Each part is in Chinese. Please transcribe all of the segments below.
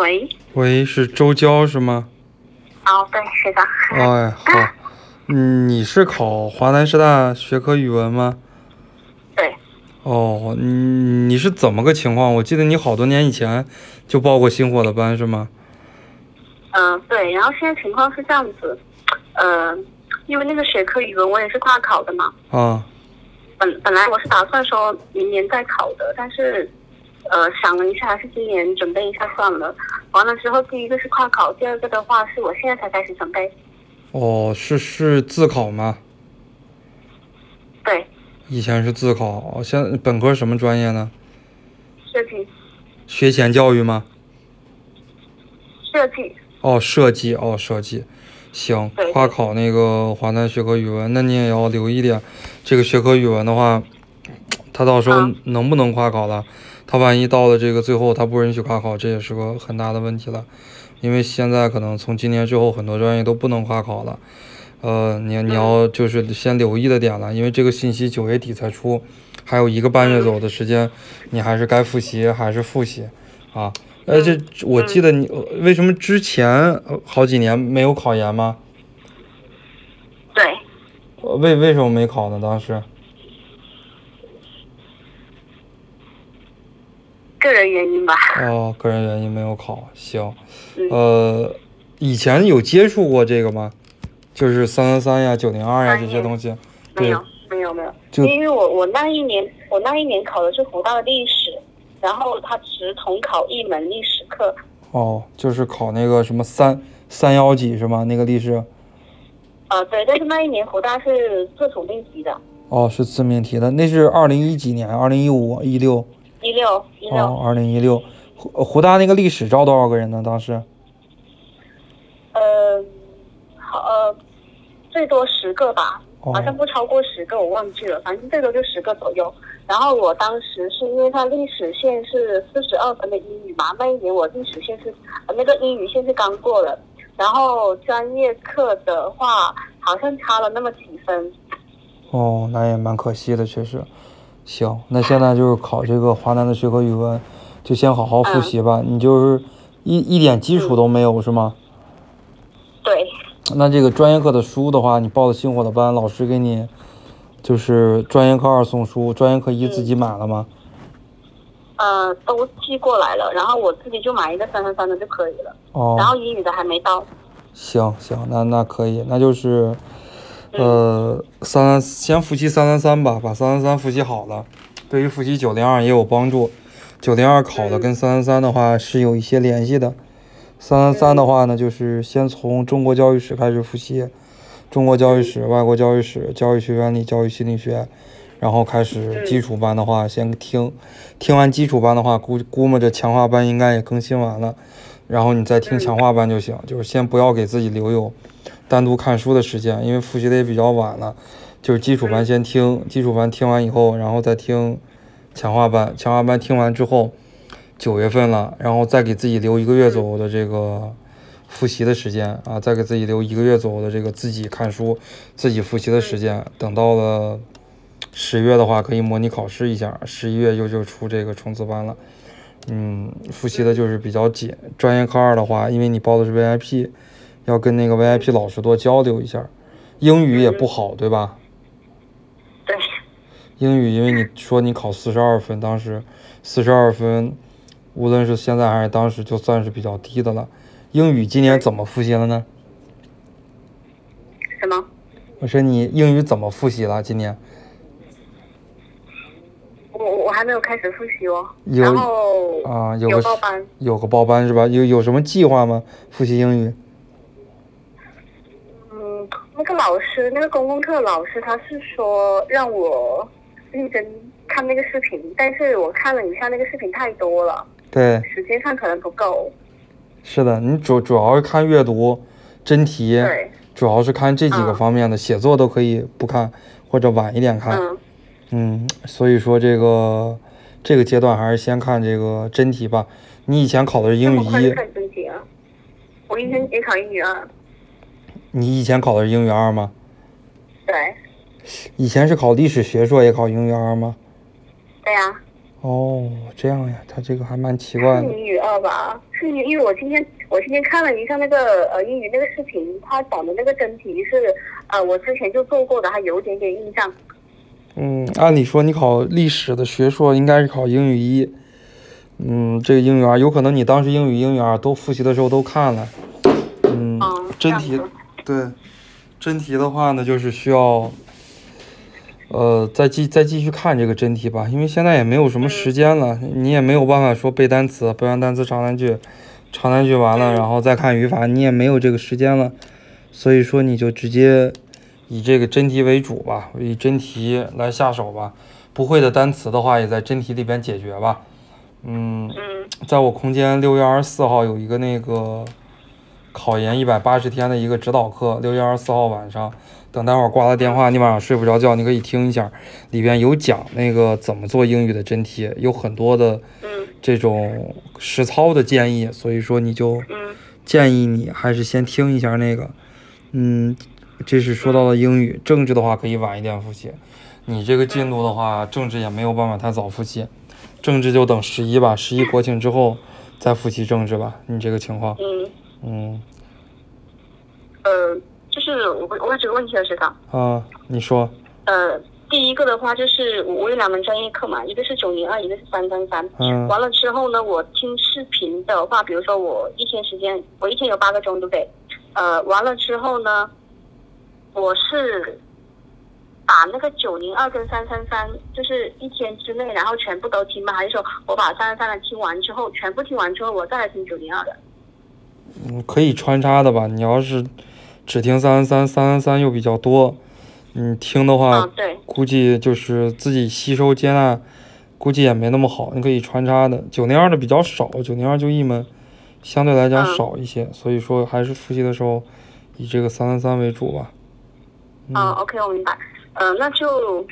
喂，喂，是周娇是吗？哦，对，是的。哎，好，嗯，你是考华南师大学科语文吗？对，哦，你你是怎么个情况？我记得你好多年以前就报过星火的班是吗？嗯、对，然后现在情况是这样子，呃，因为那个学科语文我也是跨考的嘛，啊，本本来我是打算说明年再考的，但是，呃，想了一下，还是今年准备一下算了。完了之后，第一个是跨考，第二个的话是我现在才开始准备。哦，是是自考吗？对，以前是自考，哦现本科什么专业呢？设计，学前教育吗？设计，哦，设计，哦，设计，行对，跨考那个华南学科语文，那你也要留意点，这个学科语文的话，他到时候啊能不能跨考了？他万一到了这个最后他不允许跨考，这也是个很大的问题了，因为现在可能从今年之后很多专业都不能跨考了，呃，你你要就是先留意的点了，因为这个信息九月底才出，还有一个半月左右的时间，你还是该复习还是复习啊。而且我记得你呃为什么之前呃好几年没有考研吗？对，呃为为什么没考呢？当时个人原因吧。哦，个人原因没有考。行，嗯呃，以前有接触过这个吗？就是三三三呀、九零二呀这些东西。对没有，没有，没有。就因为我我那一年我那一年考的是湖大的历史，然后他只统考一门历史课。哦，就是考那个什么三三幺几是吗？那个历史。呃，对，但是那一年湖大是自主命题的，哦，是自命题的，那是二零一几年？二零一五、一六？一六一六。哦，二零一六。湖湖大那个历史招多少个人呢？当时？呃，好呃，最多十个吧，哦好像不超过十个，我忘记了，反正最多就十个左右。然后我当时是因为它历史线是四十二分的英语嘛，那一年我历史线是呃那个英语线是刚过了，然后专业课的话好像差了那么几分。哦，那也蛮可惜的，确实。行，那现在就是考这个华南的学科语文，就先好好复习吧。你就是一一点基础都没有是吗？对，那这个专业课的书的话，你报的星火的班，老师给你就是专业课二送书，专业课一自己买了吗？呃，都寄过来了，然后我自己就买一个三三三的就可以了。哦，然后英语的还没到。行行，那那可以，那就是，呃，三三先复习三三三吧，把三三三复习好了，对于复习九零二也有帮助。九零二考的跟三三三的话是有一些联系的。三三三的话呢，就是先从中国教育史开始复习，中国教育史、外国教育史、教育学原理、教育心理学，然后开始基础班的话先听，听完基础班的话，估估摸着强化班应该也更新完了。然后你再听强化班就行，就是先不要给自己留有单独看书的时间，因为复习的也比较晚了。就是基础班先听，基础班听完以后，然后再听强化班。强化班听完之后，九月份了，然后再给自己留一个月左右的这个复习的时间啊，再给自己留一个月左右的这个自己看书、自己复习的时间。等到了十月的话，可以模拟考试一下，十一月又就出这个冲刺班了。嗯，复习的就是比较紧。专业课二的话，因为你报的是 VIP，要跟那个 VIP 老师多交流一下。英语也不好，对吧？对，英语，因为你说你考四十二分，当时四十二分，无论是现在还是当时，就算是比较低的了。英语今年怎么复习了呢？什么？我说你英语怎么复习了？今年我我我还没有开始复习哦。有然后啊，有个有报班。有个报班是吧？有有什么计划吗？复习英语？嗯，那个老师，那个公共课老师，他是说让我认真看那个视频，但是我看了一下那个视频太多了，对，时间上可能不够。是的，你主主要是看阅读、真题，对，主要是看这几个嗯方面的。写作都可以不看，或者晚一点看。嗯嗯，所以说这个这个阶段还是先看这个真题吧。你以前考的是英语一。我以前也考英语二。你以前考的是英语二吗？对，以前是考历史学硕也考英语二吗？对呀、哦，这样呀，他这个还蛮奇怪的。是英语二吧？是英，因为我今天我今天看了一下那个呃英语那个视频，他讲的那个真题是呃我之前就做过的，还有点点印象。嗯，按理说你考历史的学硕应该是考英语一，嗯，这个英语二有可能你当时英语英语二都复习的时候都看了，嗯，嗯，真题对，真题的话呢，就是需要，呃，再继再继续看这个真题吧，因为现在也没有什么时间了，你也没有办法说背单词，背完单词长难句，长难句完了，然后再看语法，你也没有这个时间了，所以说你就直接以这个真题为主吧，以真题来下手吧，不会的单词的话也在真题里边解决吧，嗯。嗯。在我空间六月二十四号有一个那个考研一百八十天的一个指导课，六月二十四号晚上，等待会儿挂了电话，你晚上睡不着觉，你可以听一下，里边有讲那个怎么做英语的真题，有很多的这种实操的建议，所以说你就建议你还是先听一下那个，嗯，这是说到了英语，政治的话可以晚一点复习，你这个进度的话，政治也没有办法太早复习，政治就等十一吧，十一国庆之后再复习政治吧，你这个情况，嗯呃，就是我我有几个问题了，学长。啊，你说，呃，第一个的话就是我我有两门专业课嘛，一个是九零二，一个是三三三。嗯完了之后呢，我听视频的话，比如说我一天时间，我一天有八个钟，对不对？呃，完了之后呢，我是把那个九零二跟三三三，就是一天之内，然后全部都听吗？还是说我把三三三的听完之后，全部听完之后，我再来听九零二的？嗯，可以穿插的吧？你要是只听三三三，三三三又比较多，你听的话，估计就是自己吸收接纳，估计也没那么好。你可以穿插的，九零二的比较少，九零二就一门，相对来讲嗯少一些，所以说还是复习的时候以这个三三三为主吧。啊，OK，我明白。呃，那就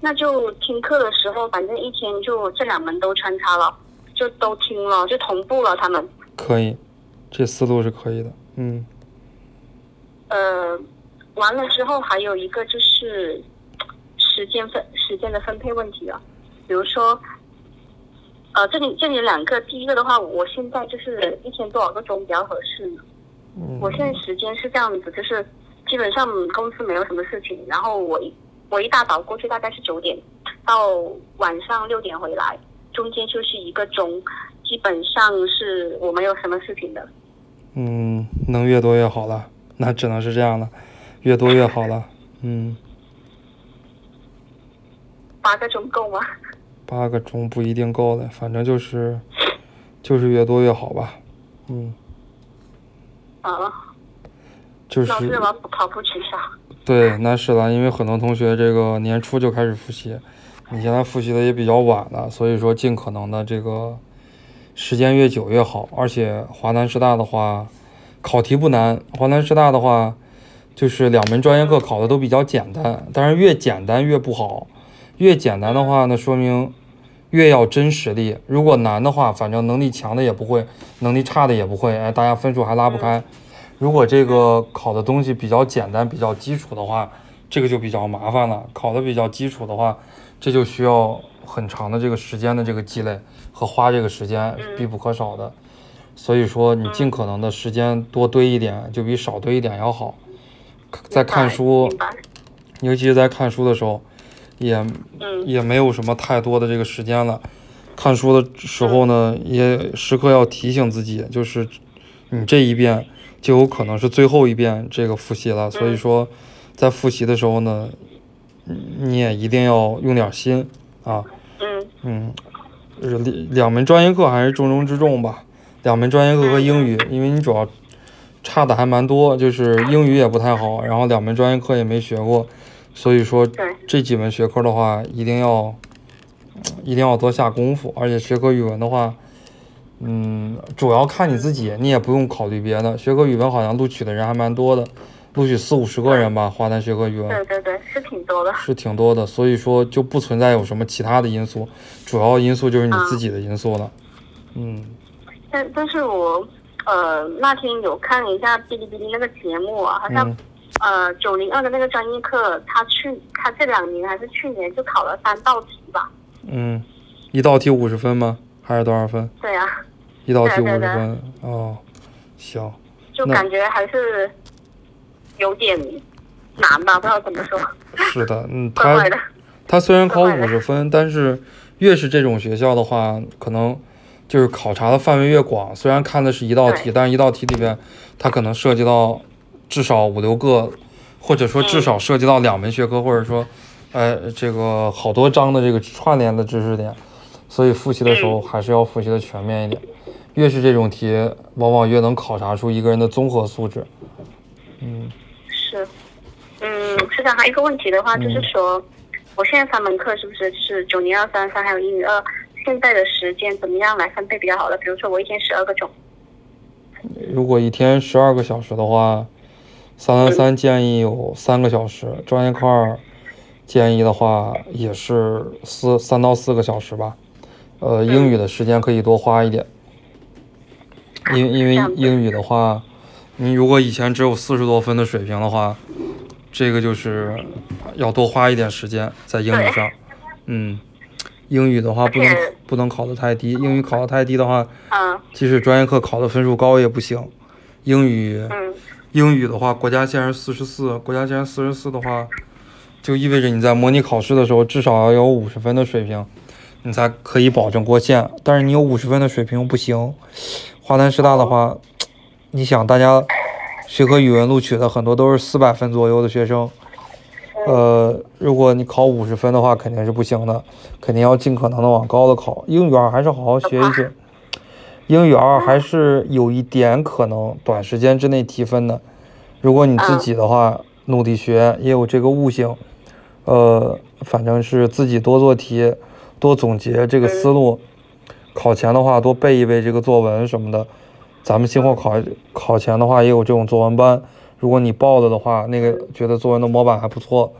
那就听课的时候，反正一天就这两门都穿插了，就都听了，就同步了他们。可以，这思路是可以的。嗯呃，完了之后还有一个就是时间分时间的分配问题啊，比如说，呃，这里这里有两个，第一个的话，我现在就是一天多少个钟比较合适呢？嗯我现在时间是这样子，就是基本上公司没有什么事情，然后我一我一大早过去大概是九点，到晚上六点回来，中间休息一个钟，基本上是我没有什么事情的。嗯，能越多越好了，那只能是这样了，越多越好了。嗯，八个钟够吗？八个钟不一定够的，反正就是就是越多越好吧。嗯，啊，就是老师我跑步取消。对，那是了，因为很多同学这个年初就开始复习，你现在复习的也比较晚了，所以说尽可能的这个时间越久越好。而且华南师大的话，考题不难，华南师大的话就是两门专业课考的都比较简单，但是越简单越不好，越简单的话呢，说明越要真实力。如果难的话，反正能力强的也不会，能力差的也不会，哎，大家分数还拉不开。如果这个考的东西比较简单、比较基础的话，这个就比较麻烦了。考的比较基础的话，这就需要很长的这个时间的这个积累和花这个时间必不可少的。所以说，你尽可能的时间多堆一点，就比少堆一点要好。在看书，尤其是在看书的时候，也嗯也没有什么太多的这个时间了。看书的时候呢，也时刻要提醒自己，就是你这一遍就有可能是最后一遍这个复习了。所以说，在复习的时候呢，嗯你也一定要用点心啊。嗯嗯，就是两两门专业课还是重中之重吧。两门专业课和英语，因为你主要差的还蛮多，就是英语也不太好，然后两门专业课也没学过，所以说这几门学科的话，一定要一定要多下功夫。而且学科语文的话，嗯，主要看你自己，你也不用考虑别的。学科语文好像录取的人还蛮多的，录取四五十个人吧，华南学科语文。对对对，是挺多的。是挺多的，所以说就不存在有什么其他的因素，主要因素就是你自己的因素了。嗯但但是我呃那天有看一下哔哩哔哩那个节目啊，好像、嗯呃九零二的那个专业课，他去他这两年还是去年就考了三道题吧。嗯一道题五十分吗？还是多少分？对呀、一道题五十分。哦，行。就感觉还是有点难吧，不知道怎么说，是的，嗯，他。他虽然考五十分，但是越是这种学校的话，可能就是考察的范围越广。虽然看的是一道题，但是一道题里边，它可能涉及到至少五六个，或者说至少涉及到两门学科，或者说，呃，这个好多章的这个串联的知识点。所以复习的时候还是要复习的全面一点。越是这种题，往往越能考察出一个人的综合素质。嗯是，嗯，是的，还有一个问题的话，就是嗯说，我现在三门课是不是是九零二、三三还有英语二？现在的时间怎么样来分配比较好的？比如说我一天十二个钟，如果一天十二个小时的话，三三三建议有三个小时，专业课二建议的话也是四三到四个小时吧。呃，英语的时间可以多花一点，因因为这样子英语的话，你如果以前只有四十多分的水平的话，这个就是要多花一点时间在英语上。嗯，英语的话不能不能考得太低，英语考得太低的话，嗯即使专业课考的分数高也不行。英语，嗯英语的话，国家线是四十四，国家线四十四的话，就意味着你在模拟考试的时候至少要有五十分的水平，你才可以保证过线。但是你有五十分的水平不行。华南师大的话，你想大家学科语文录取的很多都是四百分左右的学生，呃，如果你考五十分的话，肯定是不行的，肯定要尽可能的往高的考。英语二还是好好学一学，英语二还是有一点可能短时间之内提分的。如果你自己的话，努力学，也有这个悟性，呃，反正是自己多做题，多总结这个思路。考前的话，多背一背这个作文什么的。咱们今后考考前的话，也有这种作文班。如果你报了的话，那个觉得作文的模板还不错，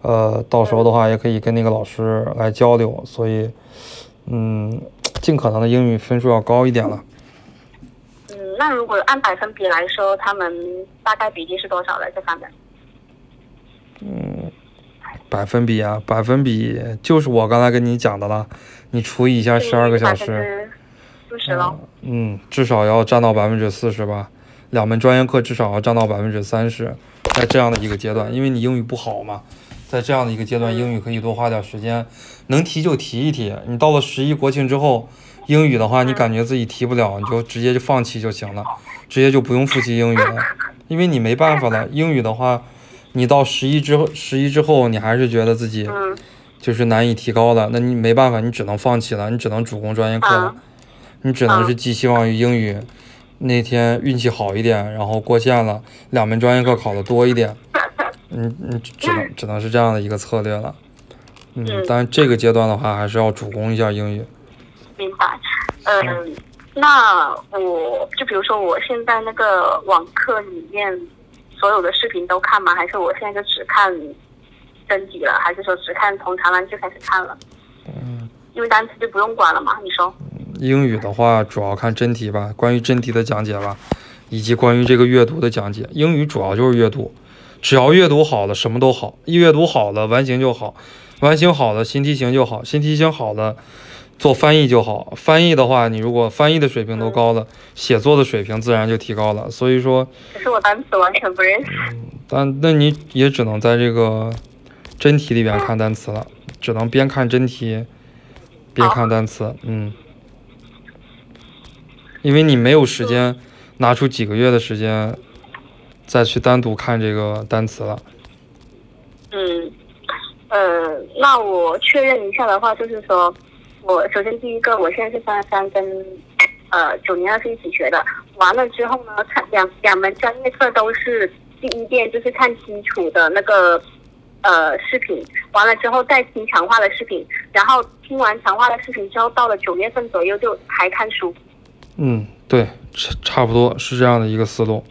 呃，到时候的话也可以跟那个老师来交流。所以，嗯，尽可能的英语分数要高一点了。嗯，那如果按百分比来说，他们大概比例是多少的这三门？百分比啊，百分比就是我刚才跟你讲的了，你除以一下十二个小时，四十喽。嗯，至少要占到百分之四十吧。两门专业课至少要占到百分之三十，在这样的一个阶段，因为你英语不好嘛，在这样的一个阶段，英语可以多花点时间，能提就提一提。你到了十一国庆之后，英语的话，你感觉自己提不了，你就直接就放弃就行了，直接就不用复习英语了，因为你没办法了。英语的话，你到十一之后，十一之后，你还是觉得自己嗯就是难以提高了，那你没办法，你只能放弃了，你只能主攻专业课了啊，你只能是寄希望于英语。那天运气好一点，然后过线了，两门专业课考的多一点，嗯你只能只能是这样的一个策略了。嗯嗯，但这个阶段的话，还是要主攻一下英语。明白。嗯，那我就比如说我现在那个网课里面所有的视频都看吗？还是我现在就只看真题了？还是说只看从长难句开始看了？嗯，因为单词就不用管了嘛？你说？英语的话，主要看真题吧，关于真题的讲解吧，以及关于这个阅读的讲解。英语主要就是阅读，只要阅读好了，什么都好。一阅读好了，完形就好；完形好了，新题型就好；新题型好了，做翻译就好。翻译的话，你如果翻译的水平都高了，写作的水平自然就提高了。所以说，可是我单词完全不认识。但那你也只能在这个真题里边看单词了，只能边看真题边看单词，嗯，因为你没有时间拿出几个月的时间再去单独看这个单词了。嗯，呃，那我确认一下的话，就是说，我首先第一个，我现在是三三跟呃九零二是一起学的，完了之后呢，看两两门专业课都是第一遍就是看基础的那个呃视频，完了之后再听强化的视频，然后听完强化的视频之后，到了九月份左右就还看书。嗯，对，差差不多是这样的一个思路。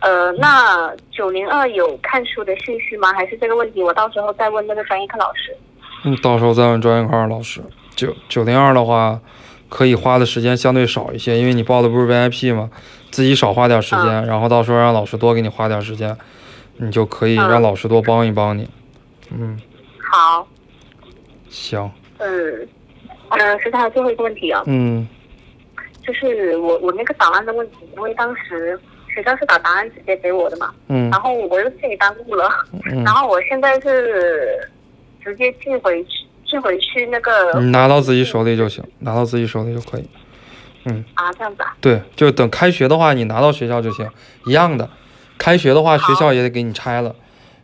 呃，那九零二有看书的兴趣吗？还是这个问题我到时候再问那个专业课老师？嗯，到时候再问专业课二老师。九九零二的话，可以花的时间相对少一些，因为你报的不是 VIP 嘛，自己少花点时间，然后到时候让老师多给你花点时间，你就可以让老师多帮一帮你。嗯，好，行，嗯，呃，学长还有最后一个问题啊，嗯就是我我那个档案的问题，因为当时学校是把档案直接给我的嘛，嗯然后我又自己耽误了，嗯然后我现在是直接寄回去，寄回去那个你拿到自己手里就行，拿到自己手里就可以。嗯啊，这样子啊，对，就等开学的话，你拿到学校就行，一样的。开学的话，学校也得给你拆了，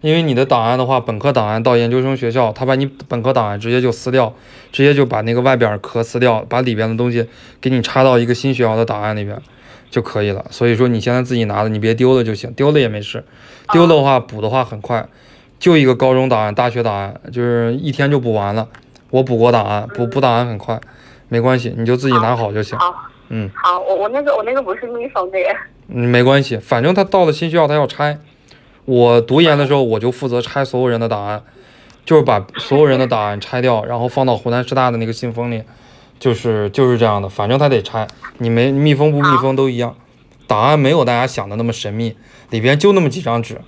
因为你的档案的话，本科档案到研究生学校，他把你本科档案直接就撕掉，直接就把那个外边壳撕掉，把里边的东西给你插到一个新学校的档案里边就可以了。所以说你现在自己拿的，你别丢了就行，丢了也没事，丢了的话补的话很快，就一个高中档案、大学档案，就是一天就补完了。我补过档案，补补档案很快，没关系，你就自己拿好就行。好，嗯。好，我我那个我那个不是密封的耶，嗯，没关系，反正他到了新学校，他要拆。我读研的时候，我就负责拆所有人的档案，就是把所有人的档案拆掉，然后放到湖南师大的那个信封里，就是就是这样的。反正他得拆，你没密封不密封都一样。档案没有大家想的那么神秘，里边就那么几张纸，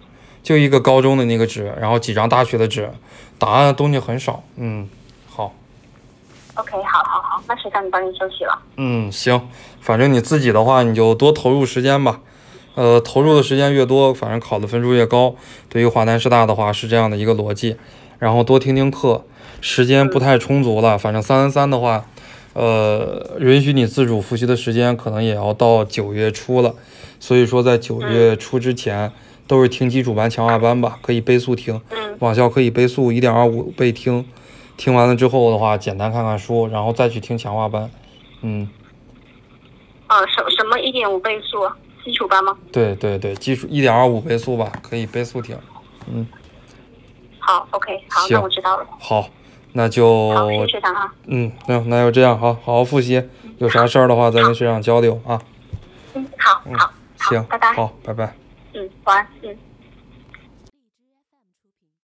就一个高中的那个纸，然后几张大学的纸，档案的东西很少。嗯，好。OK，好好好，那学长你帮你休息了。嗯，行，反正你自己的话，你就多投入时间吧。呃，投入的时间越多，反正考的分数越高。对于华南师大的话是这样的一个逻辑，然后多听听课，时间不太充足了，反正三三三的话，呃，允许你自主复习的时间可能也要到九月初了，所以说在九月初之前都是听基础班强化班吧，可以倍速听，嗯网校可以倍速一点二五倍听，听完了之后的话，简单看看书，然后再去听强化班，嗯。呃，什什么一点五倍速？基础班吗？对对对，基础一点二五倍速吧，可以倍速听。嗯好，OK，好，行那我知道了。好，那就好，谢谢学长啊。嗯，那那就这样，好好好复习，有啥事儿的话再跟学长交流啊。嗯，好好好，行，拜拜。好，拜拜。嗯，晚安。嗯。